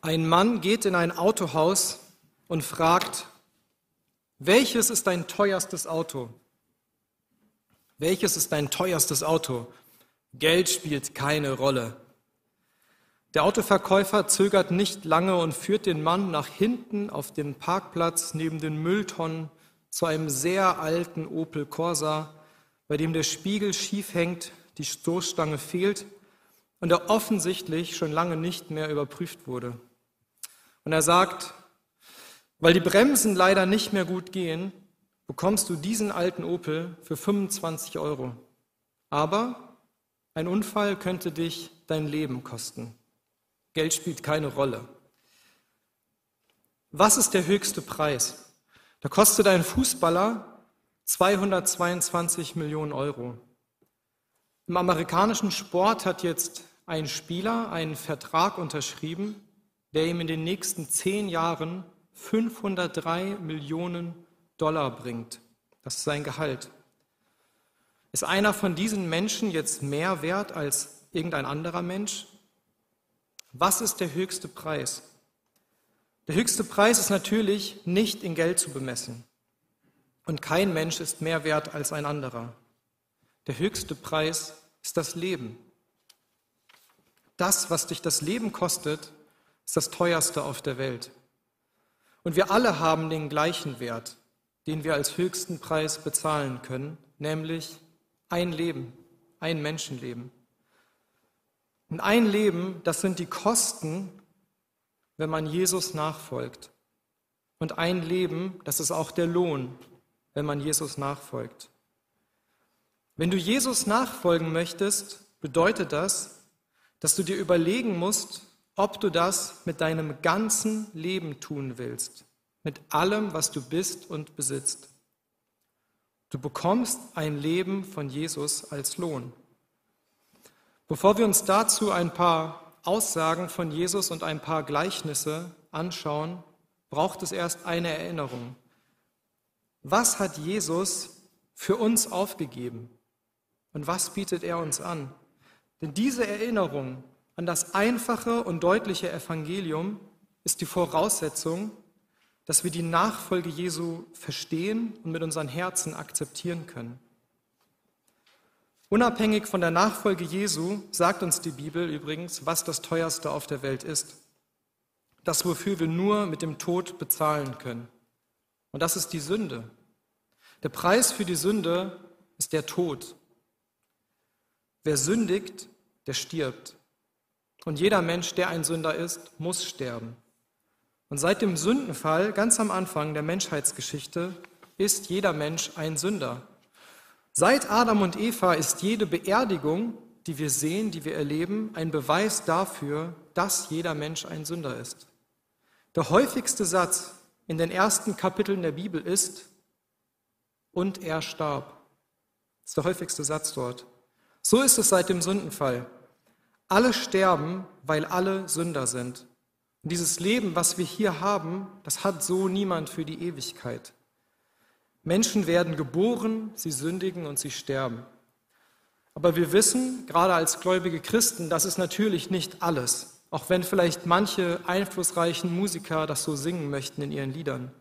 Ein Mann geht in ein Autohaus und fragt, welches ist dein teuerstes Auto? Welches ist dein teuerstes Auto? Geld spielt keine Rolle. Der Autoverkäufer zögert nicht lange und führt den Mann nach hinten auf den Parkplatz neben den Mülltonnen zu einem sehr alten Opel Corsa, bei dem der Spiegel schief hängt, die Stoßstange fehlt und er offensichtlich schon lange nicht mehr überprüft wurde. Und er sagt, weil die Bremsen leider nicht mehr gut gehen, bekommst du diesen alten Opel für 25 Euro. Aber ein Unfall könnte dich dein Leben kosten. Geld spielt keine Rolle. Was ist der höchste Preis? Da kostet ein Fußballer 222 Millionen Euro. Im amerikanischen Sport hat jetzt ein Spieler einen Vertrag unterschrieben, der ihm in den nächsten zehn Jahren 503 Millionen Dollar bringt. Das ist sein Gehalt. Ist einer von diesen Menschen jetzt mehr wert als irgendein anderer Mensch? Was ist der höchste Preis? Der höchste Preis ist natürlich nicht in Geld zu bemessen. Und kein Mensch ist mehr wert als ein anderer. Der höchste Preis ist das Leben. Das, was dich das Leben kostet, ist das teuerste auf der Welt. Und wir alle haben den gleichen Wert, den wir als höchsten Preis bezahlen können, nämlich ein Leben, ein Menschenleben. Und ein Leben, das sind die Kosten, wenn man Jesus nachfolgt. Und ein Leben, das ist auch der Lohn, wenn man Jesus nachfolgt. Wenn du Jesus nachfolgen möchtest, bedeutet das, dass du dir überlegen musst, ob du das mit deinem ganzen Leben tun willst, mit allem, was du bist und besitzt. Du bekommst ein Leben von Jesus als Lohn. Bevor wir uns dazu ein paar Aussagen von Jesus und ein paar Gleichnisse anschauen, braucht es erst eine Erinnerung. Was hat Jesus für uns aufgegeben und was bietet er uns an? Denn diese Erinnerung an das einfache und deutliche Evangelium ist die Voraussetzung, dass wir die Nachfolge Jesu verstehen und mit unseren Herzen akzeptieren können. Unabhängig von der Nachfolge Jesu sagt uns die Bibel übrigens, was das teuerste auf der Welt ist. Das, wofür wir nur mit dem Tod bezahlen können. Und das ist die Sünde. Der Preis für die Sünde ist der Tod. Wer sündigt, der stirbt. Und jeder Mensch, der ein Sünder ist, muss sterben. Und seit dem Sündenfall, ganz am Anfang der Menschheitsgeschichte, ist jeder Mensch ein Sünder. Seit Adam und Eva ist jede Beerdigung, die wir sehen, die wir erleben, ein Beweis dafür, dass jeder Mensch ein Sünder ist. Der häufigste Satz in den ersten Kapiteln der Bibel ist, und er starb. Das ist der häufigste Satz dort. So ist es seit dem Sündenfall. Alle sterben, weil alle Sünder sind. Und dieses Leben, was wir hier haben, das hat so niemand für die Ewigkeit. Menschen werden geboren, sie sündigen und sie sterben. Aber wir wissen, gerade als gläubige Christen, das ist natürlich nicht alles, auch wenn vielleicht manche einflussreichen Musiker das so singen möchten in ihren Liedern.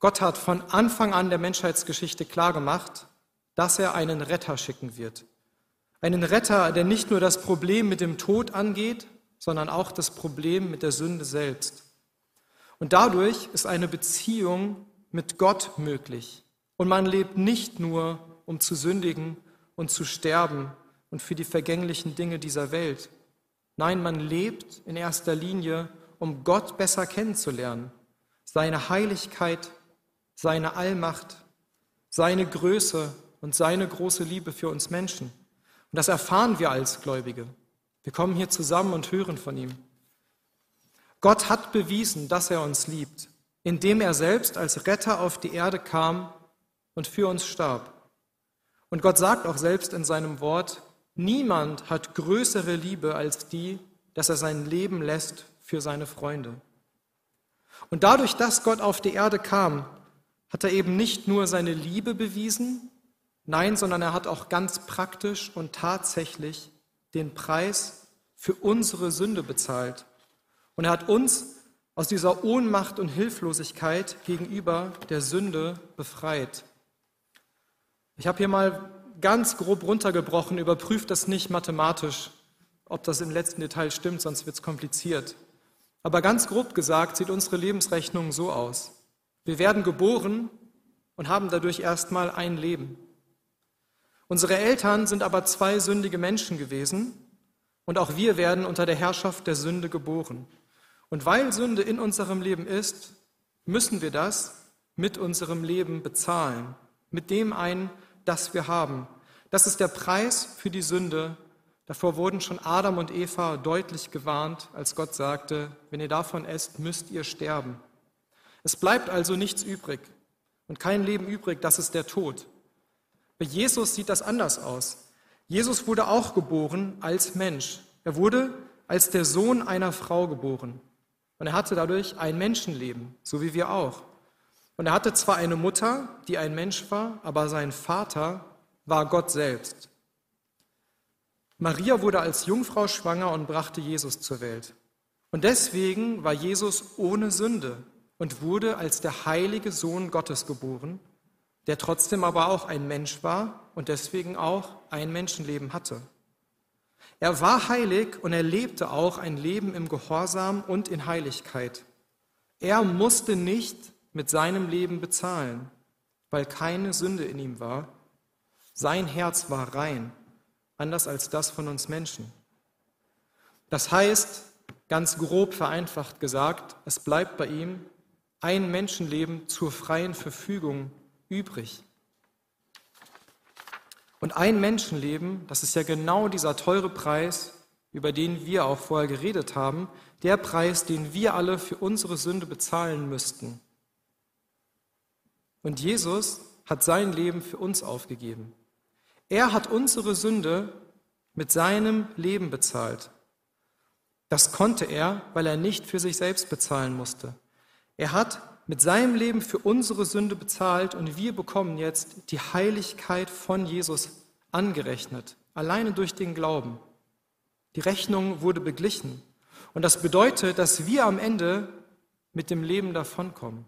Gott hat von Anfang an der Menschheitsgeschichte klargemacht, dass er einen Retter schicken wird. Einen Retter, der nicht nur das Problem mit dem Tod angeht, sondern auch das Problem mit der Sünde selbst. Und dadurch ist eine Beziehung mit Gott möglich. Und man lebt nicht nur, um zu sündigen und zu sterben und für die vergänglichen Dinge dieser Welt. Nein, man lebt in erster Linie, um Gott besser kennenzulernen, seine Heiligkeit, seine Allmacht, seine Größe und seine große Liebe für uns Menschen. Und das erfahren wir als Gläubige. Wir kommen hier zusammen und hören von ihm. Gott hat bewiesen, dass er uns liebt, indem er selbst als Retter auf die Erde kam und für uns starb. Und Gott sagt auch selbst in seinem Wort, niemand hat größere Liebe als die, dass er sein Leben lässt für seine Freunde. Und dadurch, dass Gott auf die Erde kam, hat er eben nicht nur seine Liebe bewiesen, Nein, sondern er hat auch ganz praktisch und tatsächlich den Preis für unsere Sünde bezahlt. Und er hat uns aus dieser Ohnmacht und Hilflosigkeit gegenüber der Sünde befreit. Ich habe hier mal ganz grob runtergebrochen, überprüft das nicht mathematisch, ob das im letzten Detail stimmt, sonst wird es kompliziert. Aber ganz grob gesagt sieht unsere Lebensrechnung so aus. Wir werden geboren und haben dadurch erstmal ein Leben. Unsere Eltern sind aber zwei sündige Menschen gewesen und auch wir werden unter der Herrschaft der Sünde geboren. Und weil Sünde in unserem Leben ist, müssen wir das mit unserem Leben bezahlen, mit dem ein, das wir haben. Das ist der Preis für die Sünde. Davor wurden schon Adam und Eva deutlich gewarnt, als Gott sagte, wenn ihr davon esst, müsst ihr sterben. Es bleibt also nichts übrig und kein Leben übrig, das ist der Tod. Bei Jesus sieht das anders aus. Jesus wurde auch geboren als Mensch. Er wurde als der Sohn einer Frau geboren. Und er hatte dadurch ein Menschenleben, so wie wir auch. Und er hatte zwar eine Mutter, die ein Mensch war, aber sein Vater war Gott selbst. Maria wurde als Jungfrau schwanger und brachte Jesus zur Welt. Und deswegen war Jesus ohne Sünde und wurde als der heilige Sohn Gottes geboren, der trotzdem aber auch ein Mensch war und deswegen auch ein Menschenleben hatte. Er war heilig und er lebte auch ein Leben im Gehorsam und in Heiligkeit. Er musste nicht mit seinem Leben bezahlen, weil keine Sünde in ihm war sein Herz war rein, anders als das von uns Menschen. Das heißt, ganz grob vereinfacht gesagt, es bleibt bei ihm ein Menschenleben zur freien Verfügung übrig. Und ein Menschenleben, das ist ja genau dieser teure Preis, über den wir auch vorher geredet haben, der Preis, den wir alle für unsere Sünde bezahlen müssten. Und Jesus hat sein Leben für uns aufgegeben. Er hat unsere Sünde mit seinem Leben bezahlt. Das konnte er, weil er nicht für sich selbst bezahlen musste. Er hat mit seinem Leben für unsere Sünde bezahlt und wir bekommen jetzt die Heiligkeit von Jesus angerechnet, alleine durch den Glauben. Die Rechnung wurde beglichen. Und das bedeutet, dass wir am Ende mit dem Leben davonkommen.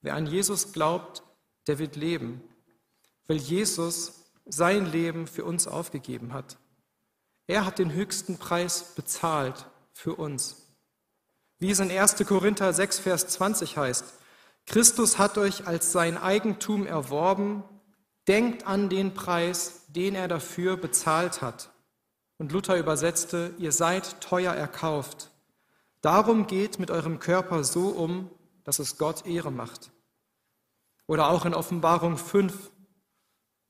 Wer an Jesus glaubt, der wird leben, weil Jesus sein Leben für uns aufgegeben hat. Er hat den höchsten Preis bezahlt für uns. Wie es in 1. Korinther 6, Vers 20 heißt, Christus hat euch als sein Eigentum erworben, denkt an den Preis, den er dafür bezahlt hat. Und Luther übersetzte, ihr seid teuer erkauft. Darum geht mit eurem Körper so um, dass es Gott Ehre macht. Oder auch in Offenbarung 5,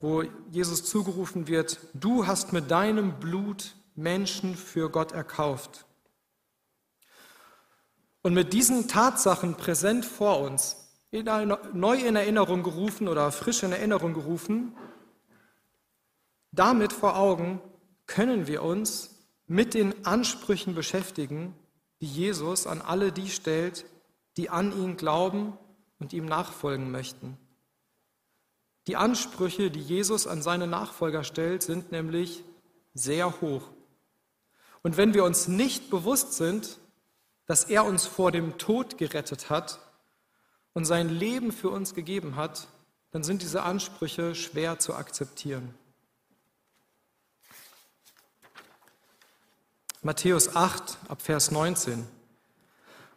wo Jesus zugerufen wird, du hast mit deinem Blut Menschen für Gott erkauft. Und mit diesen Tatsachen präsent vor uns, neu in Erinnerung gerufen oder frisch in Erinnerung gerufen, damit vor Augen können wir uns mit den Ansprüchen beschäftigen, die Jesus an alle die stellt, die an ihn glauben und ihm nachfolgen möchten. Die Ansprüche, die Jesus an seine Nachfolger stellt, sind nämlich sehr hoch. Und wenn wir uns nicht bewusst sind, dass er uns vor dem Tod gerettet hat und sein Leben für uns gegeben hat, dann sind diese Ansprüche schwer zu akzeptieren. Matthäus 8 ab Vers 19.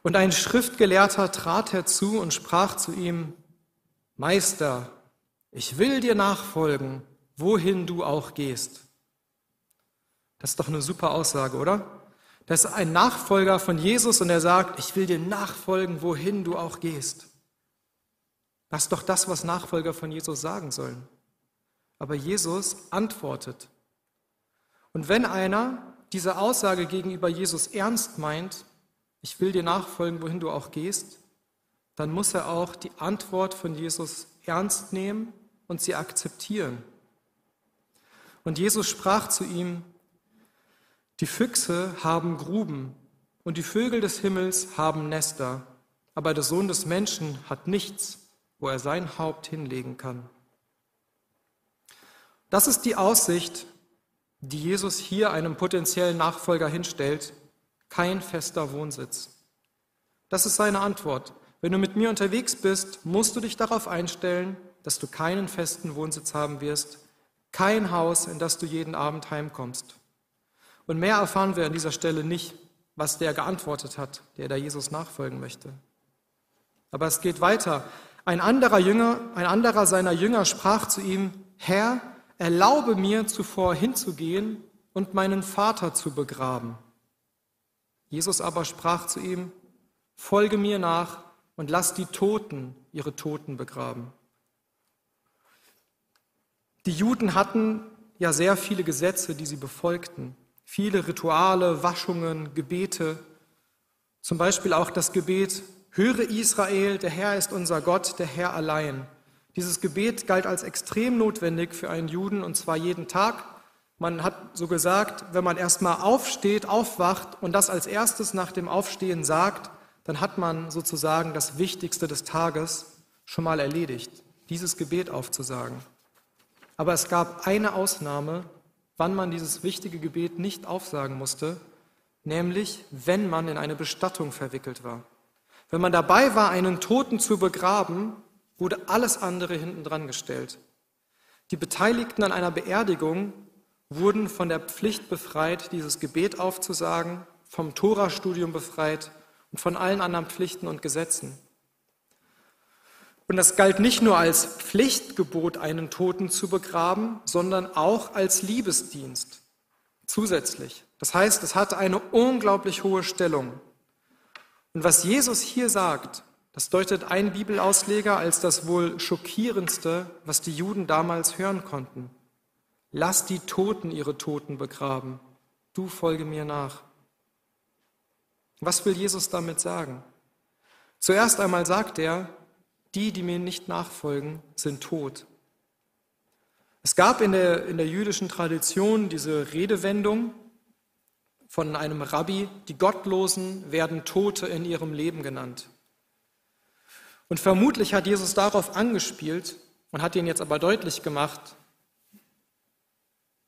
Und ein Schriftgelehrter trat herzu und sprach zu ihm, Meister, ich will dir nachfolgen, wohin du auch gehst. Das ist doch eine super Aussage, oder? Das ist ein Nachfolger von Jesus und er sagt, ich will dir nachfolgen, wohin du auch gehst. Das ist doch das, was Nachfolger von Jesus sagen sollen. Aber Jesus antwortet. Und wenn einer diese Aussage gegenüber Jesus ernst meint, ich will dir nachfolgen, wohin du auch gehst, dann muss er auch die Antwort von Jesus ernst nehmen und sie akzeptieren. Und Jesus sprach zu ihm, die Füchse haben Gruben und die Vögel des Himmels haben Nester, aber der Sohn des Menschen hat nichts, wo er sein Haupt hinlegen kann. Das ist die Aussicht, die Jesus hier einem potenziellen Nachfolger hinstellt, kein fester Wohnsitz. Das ist seine Antwort. Wenn du mit mir unterwegs bist, musst du dich darauf einstellen, dass du keinen festen Wohnsitz haben wirst, kein Haus, in das du jeden Abend heimkommst. Und mehr erfahren wir an dieser Stelle nicht, was der geantwortet hat, der da Jesus nachfolgen möchte. Aber es geht weiter. Ein anderer Jünger, ein anderer seiner Jünger sprach zu ihm, Herr, erlaube mir zuvor hinzugehen und meinen Vater zu begraben. Jesus aber sprach zu ihm, Folge mir nach und lass die Toten ihre Toten begraben. Die Juden hatten ja sehr viele Gesetze, die sie befolgten, viele Rituale, Waschungen, Gebete, zum Beispiel auch das Gebet, höre Israel, der Herr ist unser Gott, der Herr allein. Dieses Gebet galt als extrem notwendig für einen Juden und zwar jeden Tag. Man hat so gesagt, wenn man erstmal aufsteht, aufwacht und das als erstes nach dem Aufstehen sagt, dann hat man sozusagen das Wichtigste des Tages schon mal erledigt, dieses Gebet aufzusagen. Aber es gab eine Ausnahme, wann man dieses wichtige Gebet nicht aufsagen musste, nämlich wenn man in eine Bestattung verwickelt war. Wenn man dabei war, einen Toten zu begraben, wurde alles andere hinten dran gestellt. Die Beteiligten an einer Beerdigung wurden von der Pflicht befreit, dieses Gebet aufzusagen, vom Torastudium befreit und von allen anderen Pflichten und Gesetzen. Und das galt nicht nur als Pflichtgebot, einen Toten zu begraben, sondern auch als Liebesdienst zusätzlich. Das heißt, es hatte eine unglaublich hohe Stellung. Und was Jesus hier sagt, das deutet ein Bibelausleger als das wohl schockierendste, was die Juden damals hören konnten. Lass die Toten ihre Toten begraben, du folge mir nach. Was will Jesus damit sagen? Zuerst einmal sagt er, die, die mir nicht nachfolgen, sind tot. Es gab in der, in der jüdischen Tradition diese Redewendung von einem Rabbi, die Gottlosen werden Tote in ihrem Leben genannt. Und vermutlich hat Jesus darauf angespielt und hat ihn jetzt aber deutlich gemacht,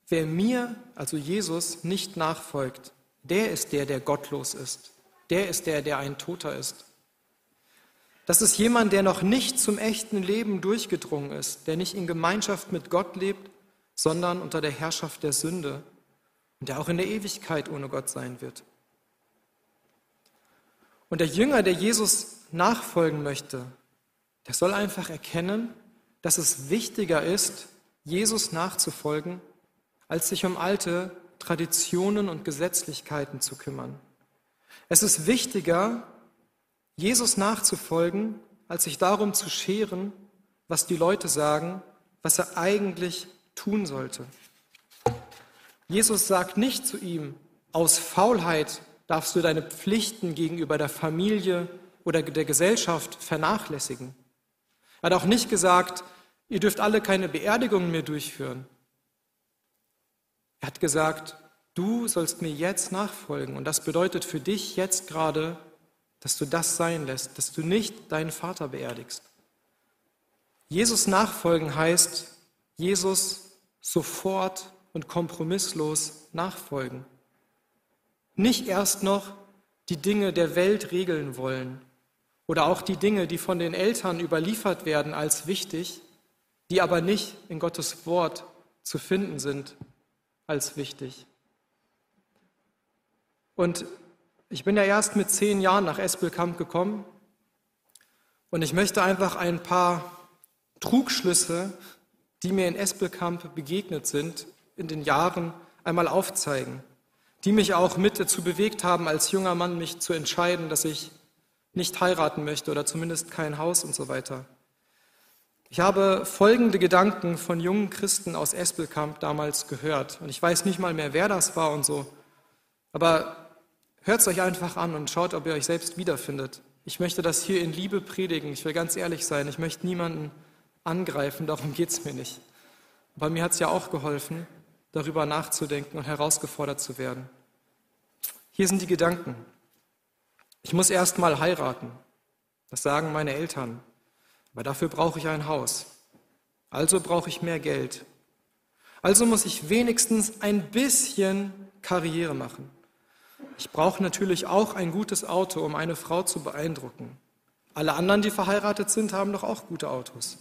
wer mir, also Jesus, nicht nachfolgt, der ist der, der gottlos ist. Der ist der, der ein Toter ist. Das ist jemand, der noch nicht zum echten Leben durchgedrungen ist, der nicht in Gemeinschaft mit Gott lebt, sondern unter der Herrschaft der Sünde und der auch in der Ewigkeit ohne Gott sein wird. Und der Jünger, der Jesus nachfolgen möchte, der soll einfach erkennen, dass es wichtiger ist, Jesus nachzufolgen, als sich um alte Traditionen und Gesetzlichkeiten zu kümmern. Es ist wichtiger, Jesus nachzufolgen, als sich darum zu scheren, was die Leute sagen, was er eigentlich tun sollte. Jesus sagt nicht zu ihm, aus Faulheit darfst du deine Pflichten gegenüber der Familie oder der Gesellschaft vernachlässigen. Er hat auch nicht gesagt, ihr dürft alle keine Beerdigungen mehr durchführen. Er hat gesagt, du sollst mir jetzt nachfolgen und das bedeutet für dich jetzt gerade dass du das sein lässt, dass du nicht deinen Vater beerdigst. Jesus nachfolgen heißt, Jesus sofort und kompromisslos nachfolgen. Nicht erst noch die Dinge der Welt regeln wollen oder auch die Dinge, die von den Eltern überliefert werden als wichtig, die aber nicht in Gottes Wort zu finden sind als wichtig. Und ich bin ja erst mit zehn Jahren nach Espelkamp gekommen und ich möchte einfach ein paar Trugschlüsse, die mir in Espelkamp begegnet sind, in den Jahren einmal aufzeigen, die mich auch mit dazu bewegt haben, als junger Mann mich zu entscheiden, dass ich nicht heiraten möchte oder zumindest kein Haus und so weiter. Ich habe folgende Gedanken von jungen Christen aus Espelkamp damals gehört und ich weiß nicht mal mehr, wer das war und so, aber Hört es euch einfach an und schaut, ob ihr euch selbst wiederfindet. Ich möchte das hier in Liebe predigen. Ich will ganz ehrlich sein. Ich möchte niemanden angreifen, darum geht es mir nicht. Bei mir hat es ja auch geholfen, darüber nachzudenken und herausgefordert zu werden. Hier sind die Gedanken. Ich muss erst mal heiraten. Das sagen meine Eltern. Aber dafür brauche ich ein Haus. Also brauche ich mehr Geld. Also muss ich wenigstens ein bisschen Karriere machen. Ich brauche natürlich auch ein gutes Auto, um eine Frau zu beeindrucken. Alle anderen, die verheiratet sind, haben doch auch gute Autos.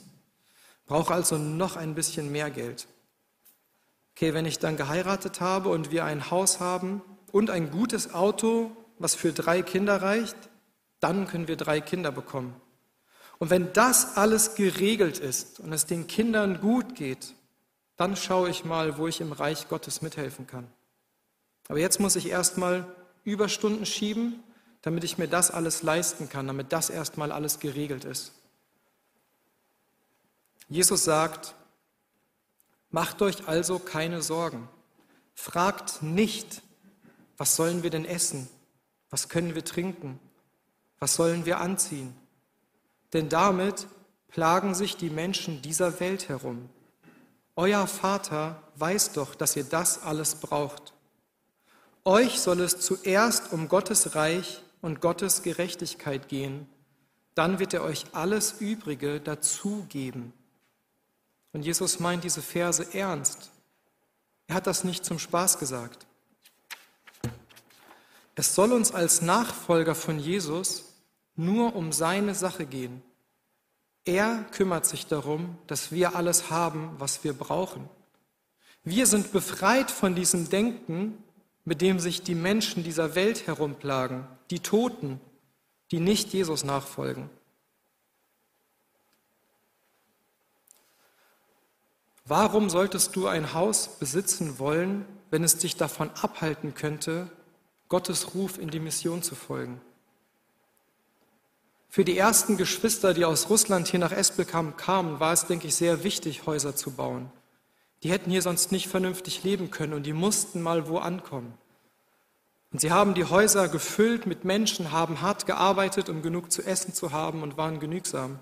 Brauche also noch ein bisschen mehr Geld. Okay, wenn ich dann geheiratet habe und wir ein Haus haben und ein gutes Auto, was für drei Kinder reicht, dann können wir drei Kinder bekommen. Und wenn das alles geregelt ist und es den Kindern gut geht, dann schaue ich mal, wo ich im Reich Gottes mithelfen kann. Aber jetzt muss ich erstmal Überstunden schieben, damit ich mir das alles leisten kann, damit das erstmal alles geregelt ist. Jesus sagt, macht euch also keine Sorgen. Fragt nicht, was sollen wir denn essen? Was können wir trinken? Was sollen wir anziehen? Denn damit plagen sich die Menschen dieser Welt herum. Euer Vater weiß doch, dass ihr das alles braucht. Euch soll es zuerst um Gottes Reich und Gottes Gerechtigkeit gehen, dann wird er euch alles Übrige dazugeben. Und Jesus meint diese Verse ernst. Er hat das nicht zum Spaß gesagt. Es soll uns als Nachfolger von Jesus nur um seine Sache gehen. Er kümmert sich darum, dass wir alles haben, was wir brauchen. Wir sind befreit von diesem Denken, mit dem sich die Menschen dieser Welt herumplagen, die Toten, die nicht Jesus nachfolgen. Warum solltest du ein Haus besitzen wollen, wenn es dich davon abhalten könnte, Gottes Ruf in die Mission zu folgen? Für die ersten Geschwister, die aus Russland hier nach Espelkamp kamen, war es, denke ich, sehr wichtig, Häuser zu bauen. Die hätten hier sonst nicht vernünftig leben können und die mussten mal wo ankommen. Und sie haben die Häuser gefüllt mit Menschen, haben hart gearbeitet, um genug zu essen zu haben und waren genügsam.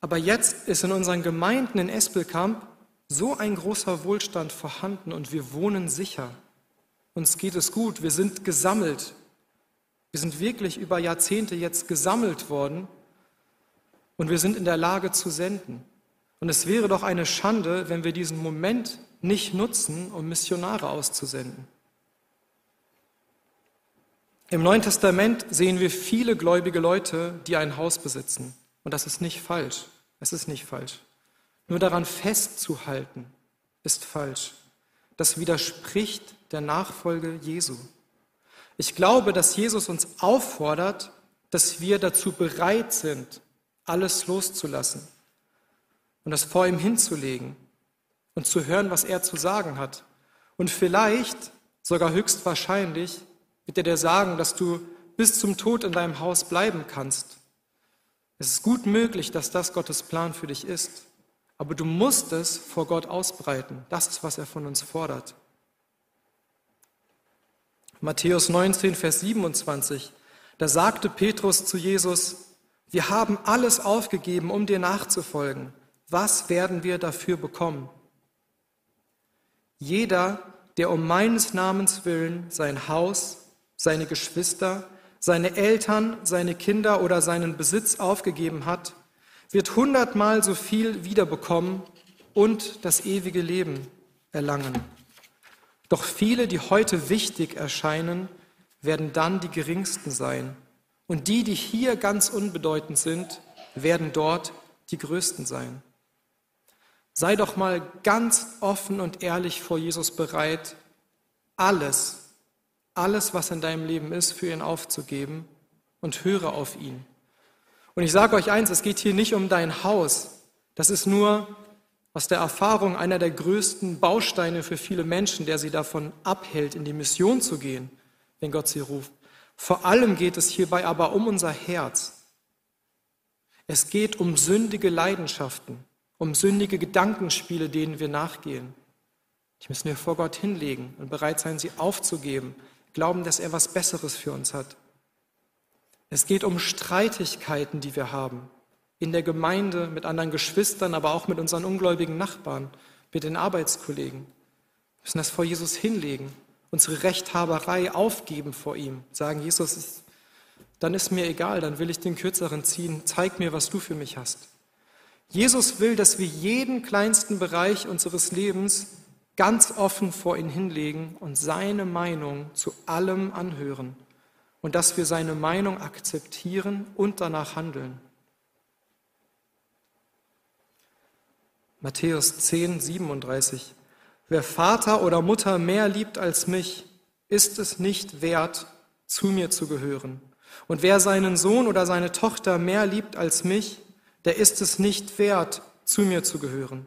Aber jetzt ist in unseren Gemeinden in Espelkamp so ein großer Wohlstand vorhanden und wir wohnen sicher. Uns geht es gut, wir sind gesammelt, wir sind wirklich über Jahrzehnte jetzt gesammelt worden und wir sind in der Lage zu senden. Und es wäre doch eine Schande, wenn wir diesen Moment nicht nutzen, um Missionare auszusenden. Im Neuen Testament sehen wir viele gläubige Leute, die ein Haus besitzen. Und das ist nicht falsch. Es ist nicht falsch. Nur daran festzuhalten, ist falsch. Das widerspricht der Nachfolge Jesu. Ich glaube, dass Jesus uns auffordert, dass wir dazu bereit sind, alles loszulassen und das vor ihm hinzulegen und zu hören, was er zu sagen hat. Und vielleicht, sogar höchstwahrscheinlich, wird er dir sagen, dass du bis zum Tod in deinem Haus bleiben kannst. Es ist gut möglich, dass das Gottes Plan für dich ist, aber du musst es vor Gott ausbreiten. Das ist, was er von uns fordert. Matthäus 19, Vers 27, da sagte Petrus zu Jesus, wir haben alles aufgegeben, um dir nachzufolgen. Was werden wir dafür bekommen? Jeder, der um meines Namens willen sein Haus, seine Geschwister, seine Eltern, seine Kinder oder seinen Besitz aufgegeben hat, wird hundertmal so viel wiederbekommen und das ewige Leben erlangen. Doch viele, die heute wichtig erscheinen, werden dann die geringsten sein. Und die, die hier ganz unbedeutend sind, werden dort die größten sein. Sei doch mal ganz offen und ehrlich vor Jesus bereit, alles, alles, was in deinem Leben ist, für ihn aufzugeben und höre auf ihn. Und ich sage euch eins, es geht hier nicht um dein Haus. Das ist nur aus der Erfahrung einer der größten Bausteine für viele Menschen, der sie davon abhält, in die Mission zu gehen, wenn Gott sie ruft. Vor allem geht es hierbei aber um unser Herz. Es geht um sündige Leidenschaften, um sündige Gedankenspiele, denen wir nachgehen. Die müssen wir vor Gott hinlegen und bereit sein, sie aufzugeben, glauben, dass er was Besseres für uns hat. Es geht um Streitigkeiten, die wir haben, in der Gemeinde, mit anderen Geschwistern, aber auch mit unseren ungläubigen Nachbarn, mit den Arbeitskollegen. Wir müssen das vor Jesus hinlegen, unsere Rechthaberei aufgeben vor ihm, sagen, Jesus, dann ist mir egal, dann will ich den Kürzeren ziehen, zeig mir, was du für mich hast. Jesus will, dass wir jeden kleinsten Bereich unseres Lebens ganz offen vor ihn hinlegen und seine Meinung zu allem anhören und dass wir seine Meinung akzeptieren und danach handeln. Matthäus 10, 37. Wer Vater oder Mutter mehr liebt als mich, ist es nicht wert, zu mir zu gehören. Und wer seinen Sohn oder seine Tochter mehr liebt als mich, der ist es nicht wert, zu mir zu gehören.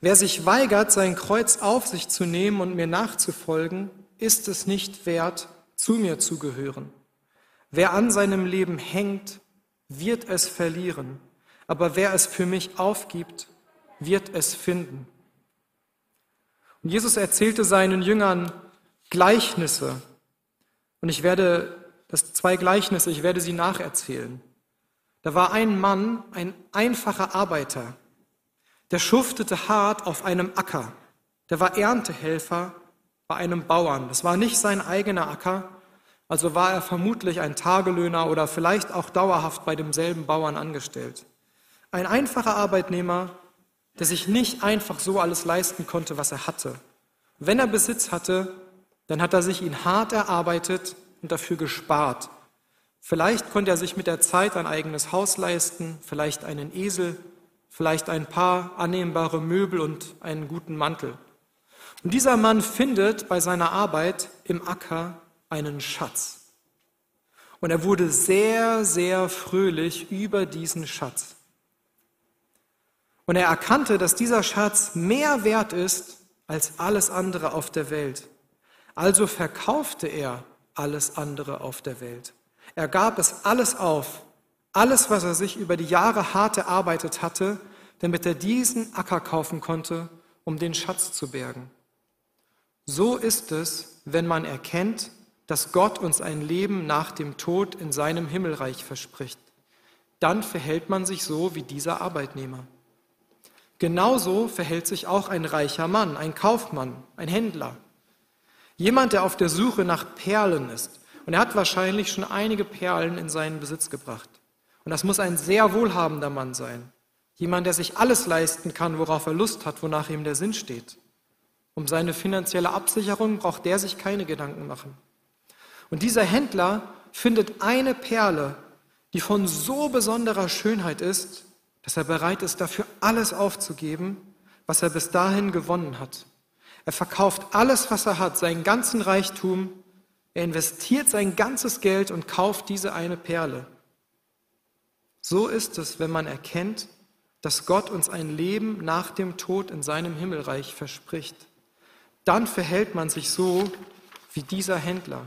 Wer sich weigert, sein Kreuz auf sich zu nehmen und mir nachzufolgen, ist es nicht wert, zu mir zu gehören. Wer an seinem Leben hängt, wird es verlieren, aber wer es für mich aufgibt, wird es finden. Und Jesus erzählte seinen Jüngern Gleichnisse. Und ich werde, das zwei Gleichnisse, ich werde sie nacherzählen. Da war ein Mann, ein einfacher Arbeiter, der schuftete hart auf einem Acker. Der war Erntehelfer bei einem Bauern. Das war nicht sein eigener Acker, also war er vermutlich ein Tagelöhner oder vielleicht auch dauerhaft bei demselben Bauern angestellt. Ein einfacher Arbeitnehmer, der sich nicht einfach so alles leisten konnte, was er hatte. Wenn er Besitz hatte, dann hat er sich ihn hart erarbeitet und dafür gespart. Vielleicht konnte er sich mit der Zeit ein eigenes Haus leisten, vielleicht einen Esel, vielleicht ein paar annehmbare Möbel und einen guten Mantel. Und dieser Mann findet bei seiner Arbeit im Acker einen Schatz. Und er wurde sehr, sehr fröhlich über diesen Schatz. Und er erkannte, dass dieser Schatz mehr wert ist als alles andere auf der Welt. Also verkaufte er alles andere auf der Welt. Er gab es alles auf, alles, was er sich über die Jahre hart erarbeitet hatte, damit er diesen Acker kaufen konnte, um den Schatz zu bergen. So ist es, wenn man erkennt, dass Gott uns ein Leben nach dem Tod in seinem Himmelreich verspricht. Dann verhält man sich so wie dieser Arbeitnehmer. Genauso verhält sich auch ein reicher Mann, ein Kaufmann, ein Händler. Jemand, der auf der Suche nach Perlen ist. Und er hat wahrscheinlich schon einige Perlen in seinen Besitz gebracht. Und das muss ein sehr wohlhabender Mann sein. Jemand, der sich alles leisten kann, worauf er Lust hat, wonach ihm der Sinn steht. Um seine finanzielle Absicherung braucht der sich keine Gedanken machen. Und dieser Händler findet eine Perle, die von so besonderer Schönheit ist, dass er bereit ist, dafür alles aufzugeben, was er bis dahin gewonnen hat. Er verkauft alles, was er hat, seinen ganzen Reichtum, er investiert sein ganzes Geld und kauft diese eine Perle. So ist es, wenn man erkennt, dass Gott uns ein Leben nach dem Tod in seinem Himmelreich verspricht. Dann verhält man sich so wie dieser Händler.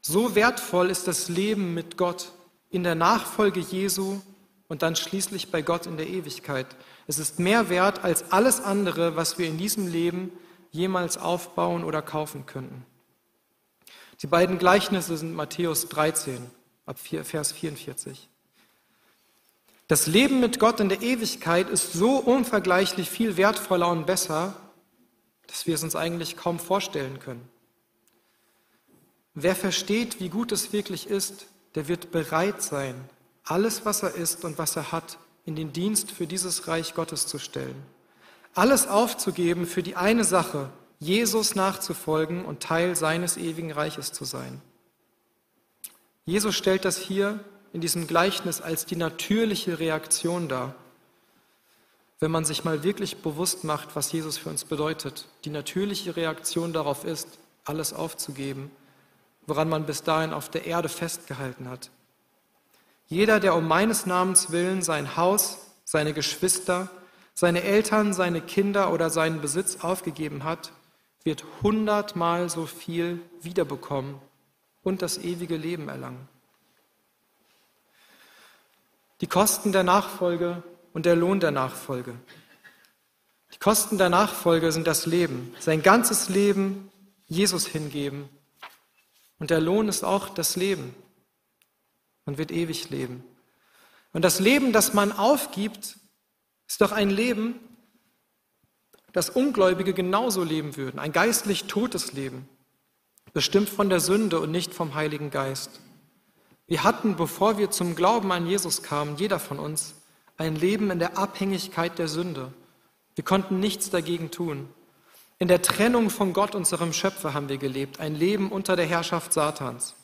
So wertvoll ist das Leben mit Gott in der Nachfolge Jesu und dann schließlich bei Gott in der Ewigkeit. Es ist mehr wert als alles andere, was wir in diesem Leben jemals aufbauen oder kaufen könnten. Die beiden Gleichnisse sind Matthäus 13 ab Vers 44. Das Leben mit Gott in der Ewigkeit ist so unvergleichlich viel wertvoller und besser, dass wir es uns eigentlich kaum vorstellen können. Wer versteht, wie gut es wirklich ist, der wird bereit sein, alles, was er ist und was er hat, in den Dienst für dieses Reich Gottes zu stellen. Alles aufzugeben für die eine Sache, Jesus nachzufolgen und Teil seines ewigen Reiches zu sein. Jesus stellt das hier in diesem Gleichnis als die natürliche Reaktion dar. Wenn man sich mal wirklich bewusst macht, was Jesus für uns bedeutet, die natürliche Reaktion darauf ist, alles aufzugeben, woran man bis dahin auf der Erde festgehalten hat. Jeder, der um meines Namens willen sein Haus, seine Geschwister, seine Eltern, seine Kinder oder seinen Besitz aufgegeben hat, wird hundertmal so viel wiederbekommen und das ewige Leben erlangen. Die Kosten der Nachfolge und der Lohn der Nachfolge. Die Kosten der Nachfolge sind das Leben, sein ganzes Leben Jesus hingeben. Und der Lohn ist auch das Leben, man wird ewig leben. Und das Leben, das man aufgibt, ist doch ein Leben, das Ungläubige genauso leben würden, ein geistlich totes Leben, bestimmt von der Sünde und nicht vom Heiligen Geist. Wir hatten, bevor wir zum Glauben an Jesus kamen, jeder von uns, ein Leben in der Abhängigkeit der Sünde. Wir konnten nichts dagegen tun. In der Trennung von Gott, unserem Schöpfer, haben wir gelebt, ein Leben unter der Herrschaft Satans.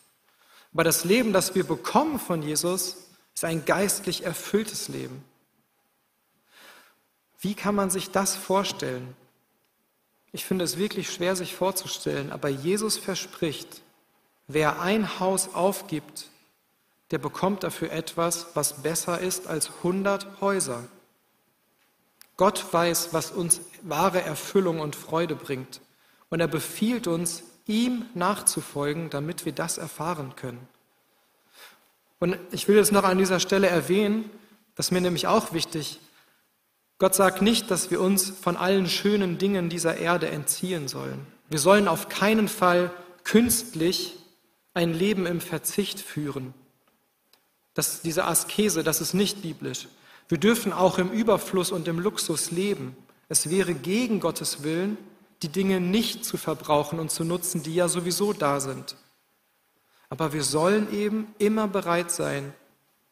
Aber das Leben, das wir bekommen von Jesus, ist ein geistlich erfülltes Leben. Wie kann man sich das vorstellen? Ich finde es wirklich schwer, sich vorzustellen, aber Jesus verspricht, wer ein Haus aufgibt, der bekommt dafür etwas, was besser ist als 100 Häuser. Gott weiß, was uns wahre Erfüllung und Freude bringt. Und er befiehlt uns, ihm nachzufolgen, damit wir das erfahren können. Und ich will jetzt noch an dieser Stelle erwähnen, das ist mir nämlich auch wichtig, Gott sagt nicht, dass wir uns von allen schönen Dingen dieser Erde entziehen sollen. Wir sollen auf keinen Fall künstlich ein Leben im Verzicht führen. Das, diese Askese, das ist nicht biblisch. Wir dürfen auch im Überfluss und im Luxus leben. Es wäre gegen Gottes Willen, die Dinge nicht zu verbrauchen und zu nutzen, die ja sowieso da sind. Aber wir sollen eben immer bereit sein,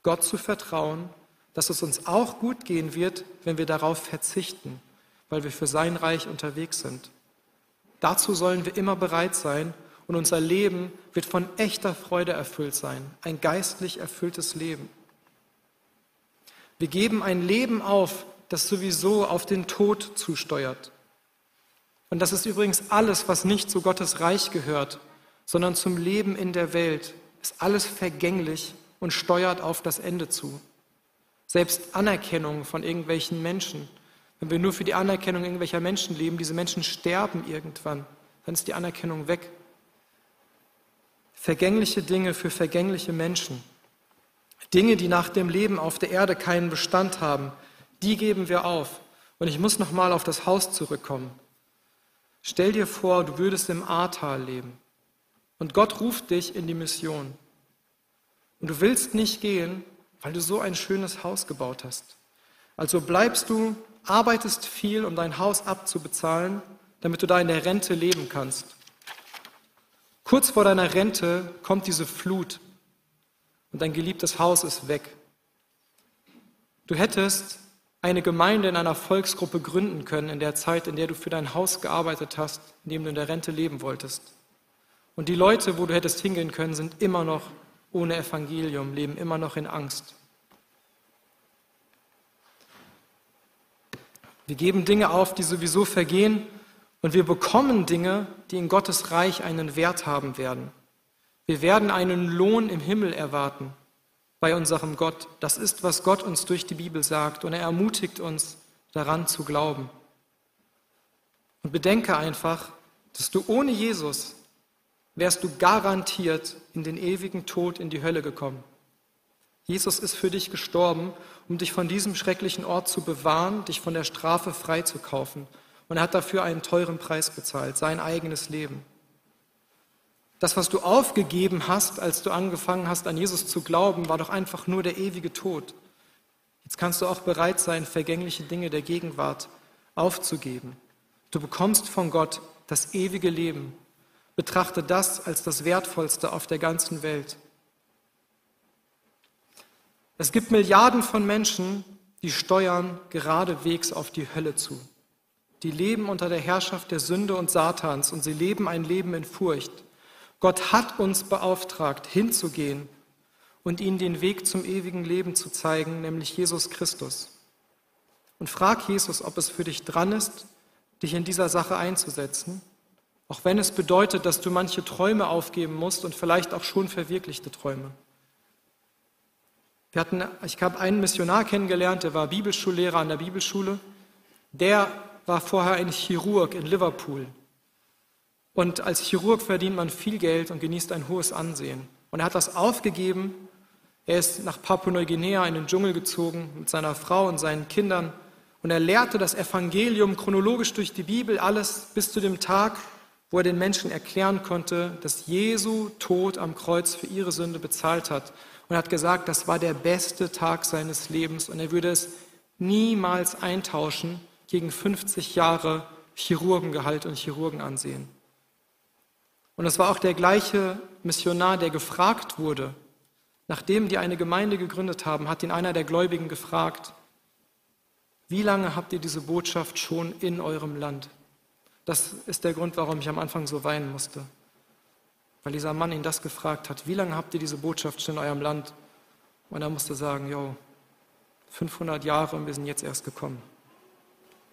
Gott zu vertrauen dass es uns auch gut gehen wird, wenn wir darauf verzichten, weil wir für sein Reich unterwegs sind. Dazu sollen wir immer bereit sein und unser Leben wird von echter Freude erfüllt sein, ein geistlich erfülltes Leben. Wir geben ein Leben auf, das sowieso auf den Tod zusteuert. Und das ist übrigens alles, was nicht zu Gottes Reich gehört, sondern zum Leben in der Welt, ist alles vergänglich und steuert auf das Ende zu. Selbst Anerkennung von irgendwelchen Menschen. Wenn wir nur für die Anerkennung irgendwelcher Menschen leben, diese Menschen sterben irgendwann, dann ist die Anerkennung weg. Vergängliche Dinge für vergängliche Menschen. Dinge, die nach dem Leben auf der Erde keinen Bestand haben, die geben wir auf. Und ich muss nochmal auf das Haus zurückkommen. Stell dir vor, du würdest im Ahrtal leben und Gott ruft dich in die Mission. Und du willst nicht gehen, weil du so ein schönes Haus gebaut hast. Also bleibst du, arbeitest viel, um dein Haus abzubezahlen, damit du da in der Rente leben kannst. Kurz vor deiner Rente kommt diese Flut und dein geliebtes Haus ist weg. Du hättest eine Gemeinde in einer Volksgruppe gründen können in der Zeit, in der du für dein Haus gearbeitet hast, in dem du in der Rente leben wolltest. Und die Leute, wo du hättest hingehen können, sind immer noch ohne Evangelium, leben immer noch in Angst. Wir geben Dinge auf, die sowieso vergehen, und wir bekommen Dinge, die in Gottes Reich einen Wert haben werden. Wir werden einen Lohn im Himmel erwarten bei unserem Gott. Das ist, was Gott uns durch die Bibel sagt, und er ermutigt uns, daran zu glauben. Und bedenke einfach, dass du ohne Jesus wärst du garantiert in den ewigen Tod in die Hölle gekommen. Jesus ist für dich gestorben, um dich von diesem schrecklichen Ort zu bewahren, dich von der Strafe freizukaufen. Und er hat dafür einen teuren Preis bezahlt, sein eigenes Leben. Das, was du aufgegeben hast, als du angefangen hast, an Jesus zu glauben, war doch einfach nur der ewige Tod. Jetzt kannst du auch bereit sein, vergängliche Dinge der Gegenwart aufzugeben. Du bekommst von Gott das ewige Leben Betrachte das als das Wertvollste auf der ganzen Welt. Es gibt Milliarden von Menschen, die steuern geradewegs auf die Hölle zu. Die leben unter der Herrschaft der Sünde und Satans und sie leben ein Leben in Furcht. Gott hat uns beauftragt, hinzugehen und ihnen den Weg zum ewigen Leben zu zeigen, nämlich Jesus Christus. Und frag Jesus, ob es für dich dran ist, dich in dieser Sache einzusetzen auch wenn es bedeutet, dass du manche Träume aufgeben musst und vielleicht auch schon verwirklichte Träume. Wir hatten, ich habe einen Missionar kennengelernt, der war Bibelschullehrer an der Bibelschule. Der war vorher ein Chirurg in Liverpool. Und als Chirurg verdient man viel Geld und genießt ein hohes Ansehen. Und er hat das aufgegeben. Er ist nach Papua-Neuguinea in den Dschungel gezogen mit seiner Frau und seinen Kindern. Und er lehrte das Evangelium chronologisch durch die Bibel, alles bis zu dem Tag, wo er den Menschen erklären konnte, dass Jesu Tod am Kreuz für ihre Sünde bezahlt hat. Und hat gesagt, das war der beste Tag seines Lebens und er würde es niemals eintauschen gegen 50 Jahre Chirurgengehalt und Chirurgenansehen. Und es war auch der gleiche Missionar, der gefragt wurde, nachdem die eine Gemeinde gegründet haben, hat ihn einer der Gläubigen gefragt, wie lange habt ihr diese Botschaft schon in eurem Land? Das ist der Grund, warum ich am Anfang so weinen musste. Weil dieser Mann ihn das gefragt hat, wie lange habt ihr diese Botschaft schon in eurem Land? Und er musste sagen, jo, 500 Jahre und wir sind jetzt erst gekommen.